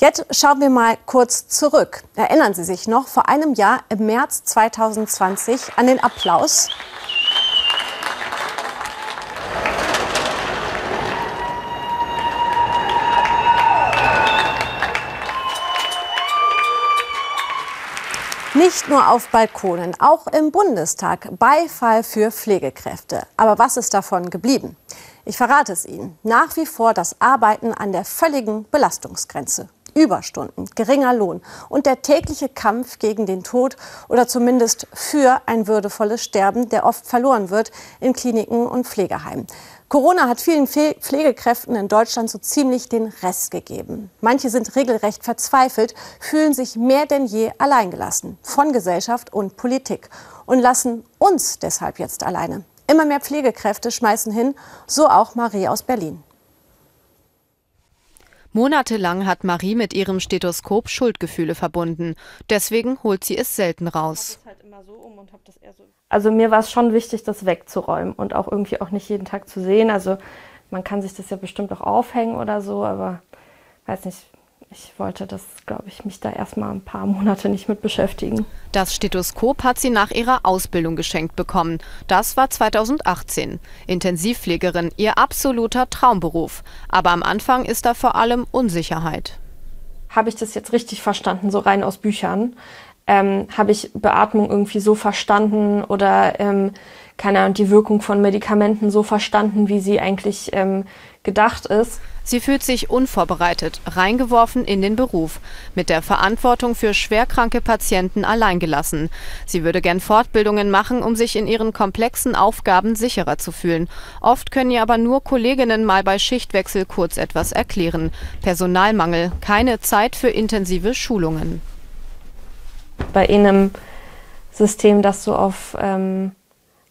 Jetzt schauen wir mal kurz zurück. Erinnern Sie sich noch vor einem Jahr im März 2020 an den Applaus Nicht nur auf Balkonen, auch im Bundestag Beifall für Pflegekräfte. Aber was ist davon geblieben? Ich verrate es Ihnen. Nach wie vor das Arbeiten an der völligen Belastungsgrenze. Überstunden, geringer Lohn und der tägliche Kampf gegen den Tod oder zumindest für ein würdevolles Sterben, der oft verloren wird in Kliniken und Pflegeheimen. Corona hat vielen Pflegekräften in Deutschland so ziemlich den Rest gegeben. Manche sind regelrecht verzweifelt, fühlen sich mehr denn je alleingelassen von Gesellschaft und Politik und lassen uns deshalb jetzt alleine. Immer mehr Pflegekräfte schmeißen hin, so auch Marie aus Berlin. Monatelang hat Marie mit ihrem Stethoskop Schuldgefühle verbunden. Deswegen holt sie es selten raus. Also mir war es schon wichtig, das wegzuräumen und auch irgendwie auch nicht jeden Tag zu sehen. Also man kann sich das ja bestimmt auch aufhängen oder so, aber weiß nicht, ich wollte das, glaube ich, mich da erstmal ein paar Monate nicht mit beschäftigen. Das Stethoskop hat sie nach ihrer Ausbildung geschenkt bekommen. Das war 2018. Intensivpflegerin, ihr absoluter Traumberuf. Aber am Anfang ist da vor allem Unsicherheit. Habe ich das jetzt richtig verstanden, so rein aus Büchern? Ähm, Habe ich Beatmung irgendwie so verstanden oder ähm, keine Ahnung, die Wirkung von Medikamenten so verstanden, wie sie eigentlich ähm, gedacht ist? Sie fühlt sich unvorbereitet, reingeworfen in den Beruf, mit der Verantwortung für schwerkranke Patienten alleingelassen. Sie würde gern Fortbildungen machen, um sich in ihren komplexen Aufgaben sicherer zu fühlen. Oft können ihr aber nur Kolleginnen mal bei Schichtwechsel kurz etwas erklären. Personalmangel, keine Zeit für intensive Schulungen. Bei einem System, das so auf ähm,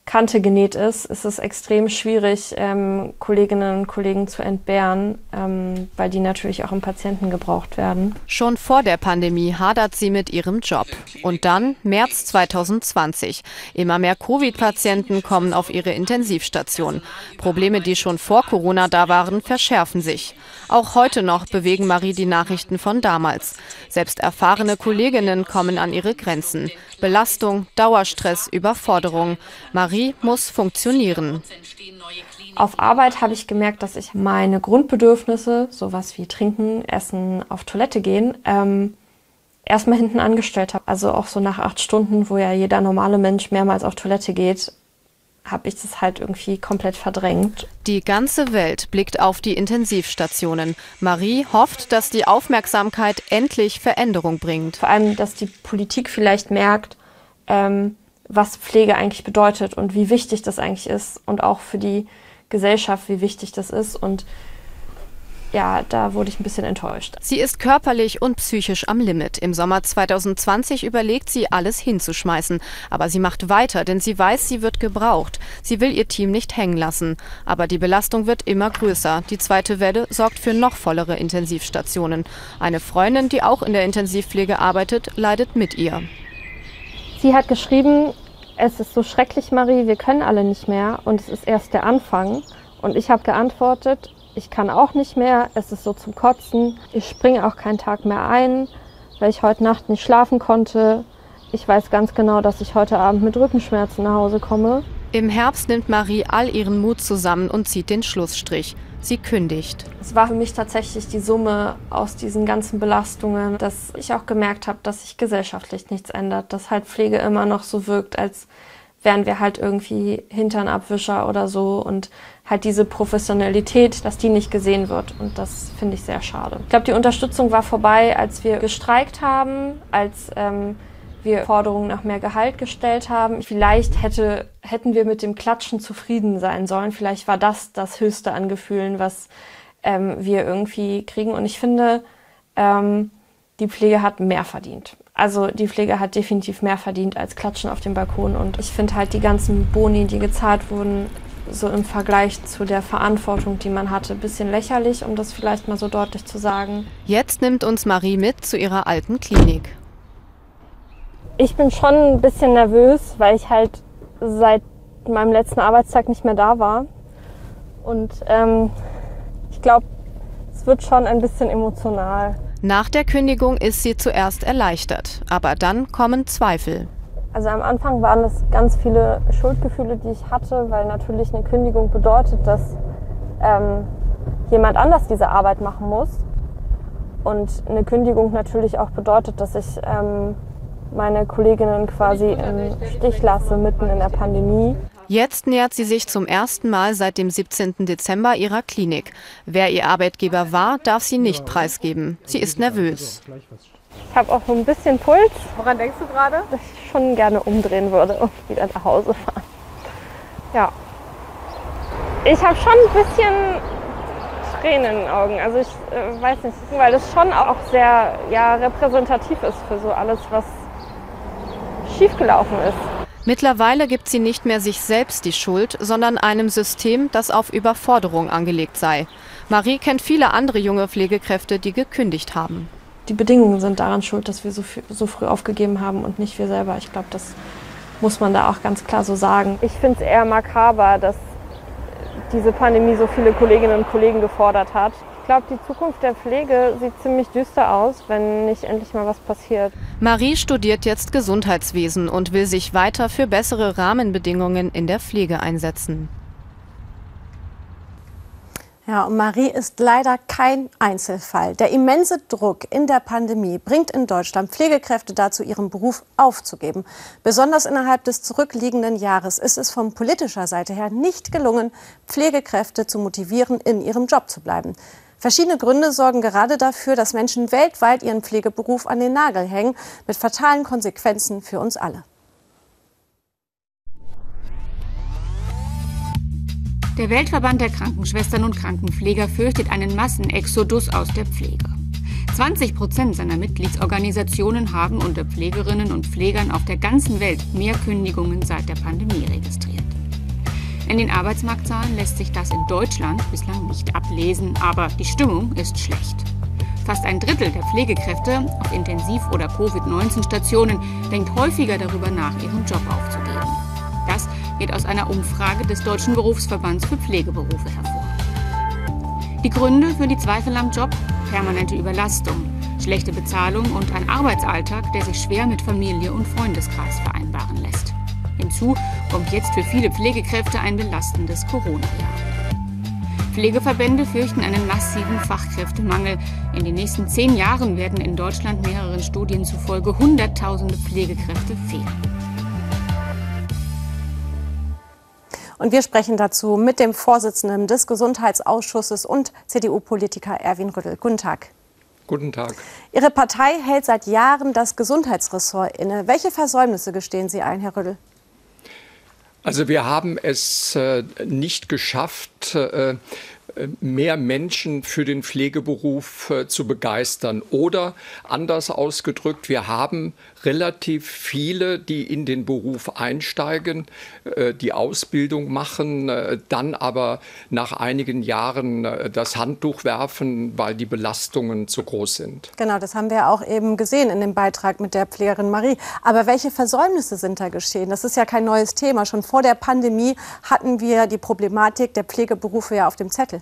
Kante genäht ist, ist es extrem schwierig, ähm, Kolleginnen und Kollegen zu entbehren, ähm, weil die natürlich auch im Patienten gebraucht werden. Schon vor der Pandemie hadert sie mit ihrem Job. Und dann März 2020. Immer mehr Covid-Patienten kommen auf ihre Intensivstation. Probleme, die schon vor Corona da waren, verschärfen sich. Auch heute noch bewegen Marie die Nachrichten von damals. Selbst erfahrene Kolleginnen kommen an ihre Grenzen. Belastung, Dauerstress, Überforderung. Marie muss funktionieren. Auf Arbeit habe ich gemerkt, dass ich meine Grundbedürfnisse, sowas wie trinken, essen, auf Toilette gehen, ähm, erstmal hinten angestellt habe. Also auch so nach acht Stunden, wo ja jeder normale Mensch mehrmals auf Toilette geht, habe ich das halt irgendwie komplett verdrängt. Die ganze Welt blickt auf die Intensivstationen. Marie hofft, dass die Aufmerksamkeit endlich Veränderung bringt. Vor allem, dass die Politik vielleicht merkt, ähm, was Pflege eigentlich bedeutet und wie wichtig das eigentlich ist und auch für die Gesellschaft, wie wichtig das ist und ja, da wurde ich ein bisschen enttäuscht. Sie ist körperlich und psychisch am Limit. Im Sommer 2020 überlegt sie, alles hinzuschmeißen. Aber sie macht weiter, denn sie weiß, sie wird gebraucht. Sie will ihr Team nicht hängen lassen. Aber die Belastung wird immer größer. Die zweite Welle sorgt für noch vollere Intensivstationen. Eine Freundin, die auch in der Intensivpflege arbeitet, leidet mit ihr. Sie hat geschrieben, es ist so schrecklich, Marie, wir können alle nicht mehr und es ist erst der Anfang. Und ich habe geantwortet, ich kann auch nicht mehr, es ist so zum Kotzen. Ich springe auch keinen Tag mehr ein, weil ich heute Nacht nicht schlafen konnte. Ich weiß ganz genau, dass ich heute Abend mit Rückenschmerzen nach Hause komme. Im Herbst nimmt Marie all ihren Mut zusammen und zieht den Schlussstrich. Sie kündigt. Es war für mich tatsächlich die Summe aus diesen ganzen Belastungen, dass ich auch gemerkt habe, dass sich gesellschaftlich nichts ändert, dass halt Pflege immer noch so wirkt, als wären wir halt irgendwie Hinternabwischer oder so und halt diese Professionalität, dass die nicht gesehen wird und das finde ich sehr schade. Ich glaube, die Unterstützung war vorbei, als wir gestreikt haben, als ähm, wir Forderungen nach mehr Gehalt gestellt haben. Vielleicht hätte, hätten wir mit dem Klatschen zufrieden sein sollen. Vielleicht war das das Höchste an Gefühlen, was ähm, wir irgendwie kriegen. Und ich finde, ähm, die Pflege hat mehr verdient. Also die Pflege hat definitiv mehr verdient als Klatschen auf dem Balkon. Und ich finde halt die ganzen Boni, die gezahlt wurden, so im Vergleich zu der Verantwortung, die man hatte, ein bisschen lächerlich, um das vielleicht mal so deutlich zu sagen. Jetzt nimmt uns Marie mit zu ihrer alten Klinik. Ich bin schon ein bisschen nervös, weil ich halt seit meinem letzten Arbeitstag nicht mehr da war. Und ähm, ich glaube, es wird schon ein bisschen emotional. Nach der Kündigung ist sie zuerst erleichtert, aber dann kommen Zweifel. Also am Anfang waren es ganz viele Schuldgefühle, die ich hatte, weil natürlich eine Kündigung bedeutet, dass ähm, jemand anders diese Arbeit machen muss. Und eine Kündigung natürlich auch bedeutet, dass ich ähm, meine Kolleginnen quasi im Stich lasse mitten in der Pandemie. Jetzt nähert sie sich zum ersten Mal seit dem 17. Dezember ihrer Klinik. Wer ihr Arbeitgeber war, darf sie nicht preisgeben. Sie ist nervös. Ich habe auch so ein bisschen Puls. Woran denkst du gerade? Dass ich schon gerne umdrehen würde und wieder nach Hause fahren. Ja. Ich habe schon ein bisschen Tränen in den Augen. Also ich äh, weiß nicht, weil das schon auch sehr ja, repräsentativ ist für so alles, was schiefgelaufen ist. Mittlerweile gibt sie nicht mehr sich selbst die Schuld, sondern einem System, das auf Überforderung angelegt sei. Marie kennt viele andere junge Pflegekräfte, die gekündigt haben die Bedingungen sind daran schuld, dass wir so, viel, so früh aufgegeben haben und nicht wir selber. Ich glaube, das muss man da auch ganz klar so sagen. Ich finde es eher makaber, dass diese Pandemie so viele Kolleginnen und Kollegen gefordert hat. Ich glaube, die Zukunft der Pflege sieht ziemlich düster aus, wenn nicht endlich mal was passiert. Marie studiert jetzt Gesundheitswesen und will sich weiter für bessere Rahmenbedingungen in der Pflege einsetzen. Ja, und Marie ist leider kein Einzelfall. Der immense Druck in der Pandemie bringt in Deutschland Pflegekräfte dazu, ihren Beruf aufzugeben. Besonders innerhalb des zurückliegenden Jahres ist es von politischer Seite her nicht gelungen, Pflegekräfte zu motivieren, in ihrem Job zu bleiben. Verschiedene Gründe sorgen gerade dafür, dass Menschen weltweit ihren Pflegeberuf an den Nagel hängen, mit fatalen Konsequenzen für uns alle. Der Weltverband der Krankenschwestern und Krankenpfleger fürchtet einen Massenexodus aus der Pflege. 20 Prozent seiner Mitgliedsorganisationen haben unter Pflegerinnen und Pflegern auf der ganzen Welt mehr Kündigungen seit der Pandemie registriert. In den Arbeitsmarktzahlen lässt sich das in Deutschland bislang nicht ablesen, aber die Stimmung ist schlecht. Fast ein Drittel der Pflegekräfte auf Intensiv- oder Covid-19-Stationen denkt häufiger darüber nach, ihren Job aufzugeben. Das geht aus einer Umfrage des Deutschen Berufsverbands für Pflegeberufe hervor. Die Gründe für die Zweifel am Job? Permanente Überlastung, schlechte Bezahlung und ein Arbeitsalltag, der sich schwer mit Familie und Freundeskreis vereinbaren lässt. Hinzu kommt jetzt für viele Pflegekräfte ein belastendes Corona-Jahr. Pflegeverbände fürchten einen massiven Fachkräftemangel. In den nächsten zehn Jahren werden in Deutschland mehreren Studien zufolge Hunderttausende Pflegekräfte fehlen. Und wir sprechen dazu mit dem Vorsitzenden des Gesundheitsausschusses und CDU-Politiker Erwin Rüttel. Guten Tag. Guten Tag. Ihre Partei hält seit Jahren das Gesundheitsressort inne. Welche Versäumnisse gestehen Sie ein, Herr Rüttel? Also wir haben es äh, nicht geschafft, äh, mehr Menschen für den Pflegeberuf äh, zu begeistern. Oder anders ausgedrückt, wir haben relativ viele, die in den Beruf einsteigen, äh, die Ausbildung machen, äh, dann aber nach einigen Jahren das Handtuch werfen, weil die Belastungen zu groß sind. Genau, das haben wir auch eben gesehen in dem Beitrag mit der Pflegerin Marie. Aber welche Versäumnisse sind da geschehen? Das ist ja kein neues Thema. Schon vor der Pandemie hatten wir die Problematik der Pflegeberufe ja auf dem Zettel.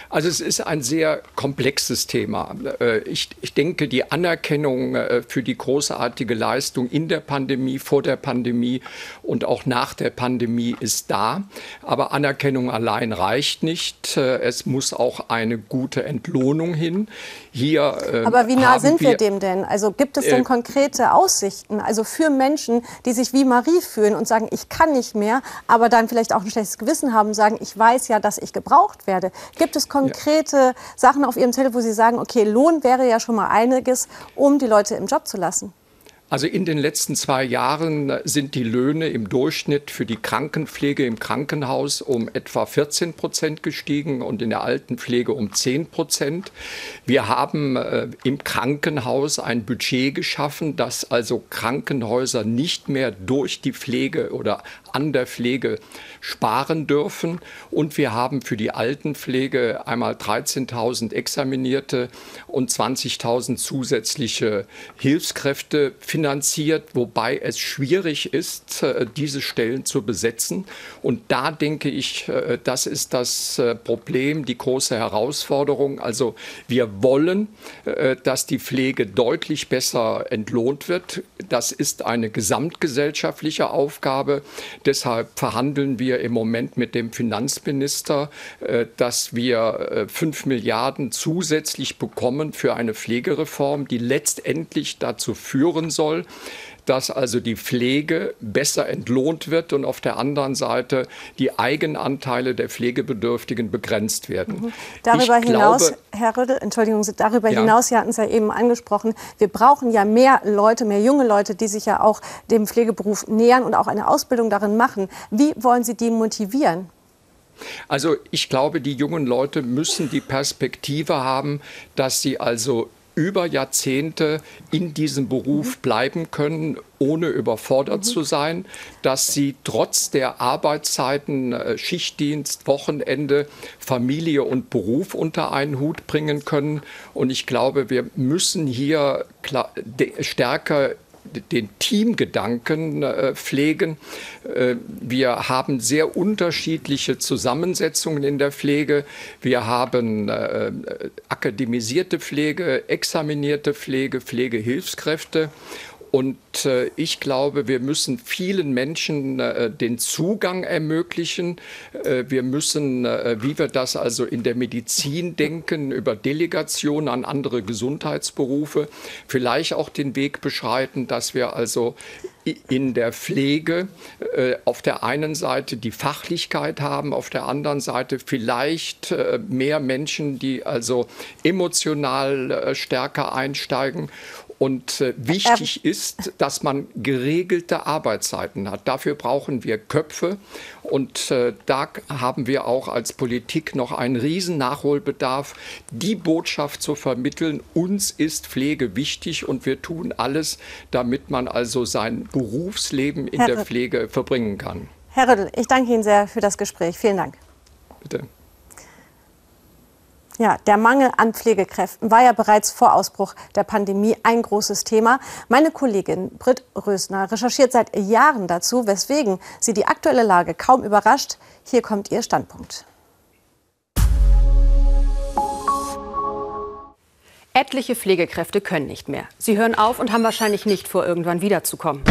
Also es ist ein sehr komplexes Thema. Äh, ich, ich denke, die Anerkennung äh, für die großartige Leistung in der Pandemie, vor der Pandemie und auch nach der Pandemie ist da. Aber Anerkennung allein reicht nicht. Äh, es muss auch eine gute Entlohnung hin. Hier, ähm, Aber wie nah sind wir, wir, dem denn? Also gibt es denn konkrete Aussichten, also für Menschen, die sich wie Marie fühlen und sagen, ich kann nicht mehr, aber dann vielleicht auch ein schlechtes Gewissen haben, sagen, ich weiß ja, dass ich gebraucht werde. Gibt es konkrete ja. Sachen auf Ihrem Zettel, wo Sie sagen, okay, Lohn wäre ja schon mal einiges, um die Leute im Job zu lassen? Also in den letzten zwei Jahren sind die Löhne im Durchschnitt für die Krankenpflege im Krankenhaus um etwa 14 Prozent gestiegen und in der Altenpflege um 10 Prozent. Wir haben äh, im Krankenhaus ein Budget geschaffen, dass also Krankenhäuser nicht mehr durch die Pflege oder an der Pflege sparen dürfen. Und wir haben für die Altenpflege einmal 13.000 Examinierte und 20.000 zusätzliche Hilfskräfte finanziert finanziert, wobei es schwierig ist, äh, diese Stellen zu besetzen. Und da denke ich, äh, das ist das äh, Problem, die große Herausforderung. Also wir wollen, dass die Pflege deutlich besser entlohnt wird. Das ist eine gesamtgesellschaftliche Aufgabe. Deshalb verhandeln wir im Moment mit dem Finanzminister, dass wir fünf Milliarden zusätzlich bekommen für eine Pflegereform, die letztendlich dazu führen soll, dass also die Pflege besser entlohnt wird und auf der anderen Seite die Eigenanteile der Pflegebedürftigen begrenzt werden. Mhm. Darüber ich hinaus, glaube, Herr Rödel, Entschuldigung, darüber ja. hinaus, Sie hatten es ja eben angesprochen, wir brauchen ja mehr Leute, mehr junge Leute, die sich ja auch dem Pflegeberuf nähern und auch eine Ausbildung darin machen. Wie wollen Sie die motivieren? Also ich glaube, die jungen Leute müssen die Perspektive haben, dass sie also über Jahrzehnte in diesem Beruf mhm. bleiben können, ohne überfordert mhm. zu sein, dass sie trotz der Arbeitszeiten, äh, Schichtdienst, Wochenende, Familie und Beruf unter einen Hut bringen können. Und ich glaube, wir müssen hier stärker den Teamgedanken äh, pflegen. Äh, wir haben sehr unterschiedliche Zusammensetzungen in der Pflege. Wir haben äh, akademisierte Pflege, examinierte Pflege, Pflegehilfskräfte. Und äh, ich glaube, wir müssen vielen Menschen äh, den Zugang ermöglichen. Äh, wir müssen, wie wir das also in der Medizin denken, über Delegation an andere Gesundheitsberufe, vielleicht auch den Weg beschreiten, dass wir also in der Pflege auf der einen Seite die Fachlichkeit haben, auf der anderen Seite vielleicht mehr Menschen, die also emotional stärker einsteigen und äh, wichtig ist, dass man geregelte Arbeitszeiten hat. Dafür brauchen wir Köpfe. Und äh, da haben wir auch als Politik noch einen riesen Nachholbedarf, die Botschaft zu vermitteln, uns ist Pflege wichtig und wir tun alles, damit man also sein Berufsleben in Herr der Pflege verbringen kann. Herr Rüttel, ich danke Ihnen sehr für das Gespräch. Vielen Dank. Bitte. Ja, der Mangel an Pflegekräften war ja bereits vor Ausbruch der Pandemie ein großes Thema. Meine Kollegin Britt Rösner recherchiert seit Jahren dazu, weswegen sie die aktuelle Lage kaum überrascht. Hier kommt ihr Standpunkt. Etliche Pflegekräfte können nicht mehr. Sie hören auf und haben wahrscheinlich nicht vor, irgendwann wiederzukommen.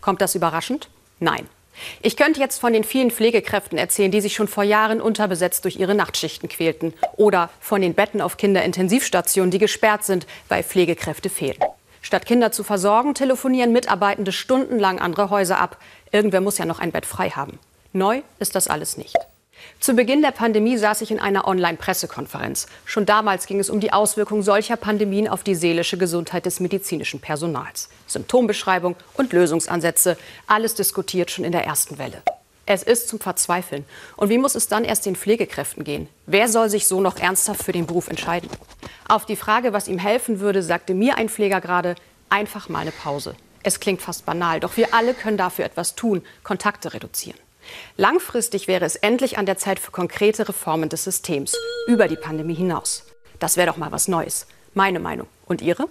Kommt das überraschend? Nein. Ich könnte jetzt von den vielen Pflegekräften erzählen, die sich schon vor Jahren unterbesetzt durch ihre Nachtschichten quälten. Oder von den Betten auf Kinderintensivstationen, die gesperrt sind, weil Pflegekräfte fehlen. Statt Kinder zu versorgen, telefonieren Mitarbeitende stundenlang andere Häuser ab. Irgendwer muss ja noch ein Bett frei haben. Neu ist das alles nicht. Zu Beginn der Pandemie saß ich in einer Online-Pressekonferenz. Schon damals ging es um die Auswirkungen solcher Pandemien auf die seelische Gesundheit des medizinischen Personals. Symptombeschreibung und Lösungsansätze, alles diskutiert schon in der ersten Welle. Es ist zum Verzweifeln. Und wie muss es dann erst den Pflegekräften gehen? Wer soll sich so noch ernsthaft für den Beruf entscheiden? Auf die Frage, was ihm helfen würde, sagte mir ein Pfleger gerade, einfach mal eine Pause. Es klingt fast banal, doch wir alle können dafür etwas tun, Kontakte reduzieren. Langfristig wäre es endlich an der Zeit für konkrete Reformen des Systems über die Pandemie hinaus. Das wäre doch mal was Neues. Meine Meinung. Und Ihre?